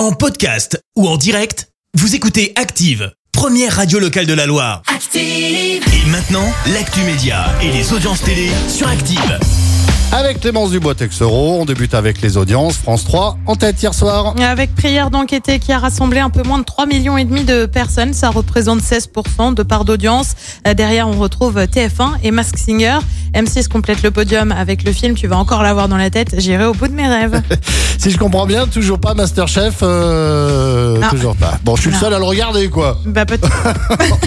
En podcast ou en direct, vous écoutez Active, première radio locale de la Loire. Active. Et maintenant, l'actu média et les audiences télé sur Active. Avec Clémence Dubois-Texero, on débute avec les audiences. France 3 en tête hier soir. Avec Prière d'enquêter qui a rassemblé un peu moins de 3 millions et demi de personnes, ça représente 16% de part d'audience. Euh, Derrière, on retrouve TF1 et Mask Singer. M6 complète le podium avec le film Tu vas encore l'avoir dans la tête, j'irai au bout de mes rêves. Si je comprends bien, toujours pas Masterchef. euh, toujours pas. Bon, je suis le seul à le regarder, quoi. bah peut-être.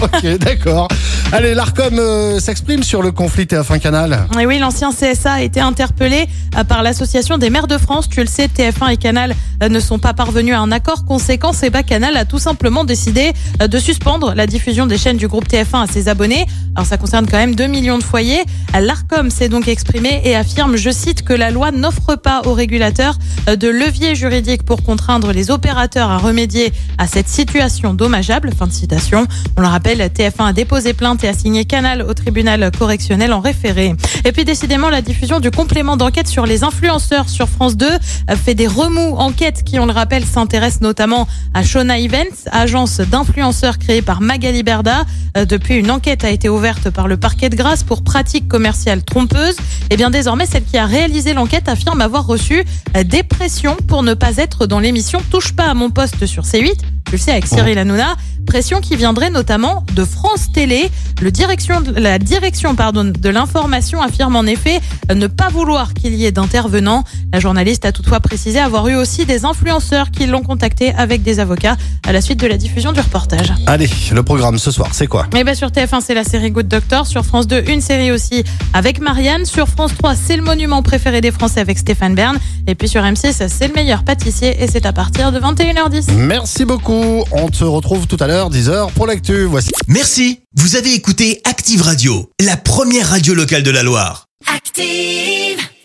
ok, d'accord. Allez, l'ARCOM euh, s'exprime sur le conflit TF1 Canal. Et oui, l'ancien CSA a été interpellé euh, par l'association des maires de France. Tu le sais, TF1 et Canal euh, ne sont pas parvenus à un accord. Conséquence, et Canal a tout simplement décidé de suspendre la diffusion des chaînes du groupe TF1 à ses abonnés. Alors ça concerne quand même 2 millions de foyers. L'ARCOM s'est donc exprimé et affirme, je cite, que la loi n'offre pas aux régulateurs euh, de levier juridique pour contraindre les opérateurs à remédier à cette situation dommageable. Fin de citation. On le rappelle, TF1 a déposé plainte et a signé Canal au tribunal correctionnel en référé. Et puis décidément, la diffusion du complément d'enquête sur les influenceurs sur France 2 euh, fait des remous. Enquête qui, on le rappelle, s'intéresse notamment à Shona Events, agence d'influenceurs créée par Magali Berda. Euh, Depuis, une enquête a été ouverte par le parquet de Grasse pour pratiques commerciales trompeuses. Et bien désormais, celle qui a réalisé l'enquête affirme avoir reçu euh, des pressions pour ne pas être dans l'émission Touche pas à mon poste sur C8. Tu le sais, avec Cyril Hanouna. Pression qui viendrait notamment de France Télé. Le direction, la direction pardon, de l'information affirme en effet ne pas vouloir qu'il y ait d'intervenants. La journaliste a toutefois précisé avoir eu aussi des influenceurs qui l'ont contacté avec des avocats à la suite de la diffusion du reportage. Allez, le programme ce soir, c'est quoi? Mais bah sur TF1, c'est la série Good Doctor. Sur France 2, une série aussi avec Marianne. Sur France 3, c'est le monument préféré des Français avec Stéphane Bern. Et puis sur M6, c'est le meilleur pâtissier et c'est à partir de 21h10. Merci beaucoup. On se retrouve tout à l'heure, 10h pour l'actu. Voici. Merci, vous avez écouté Active Radio, la première radio locale de la Loire. Active.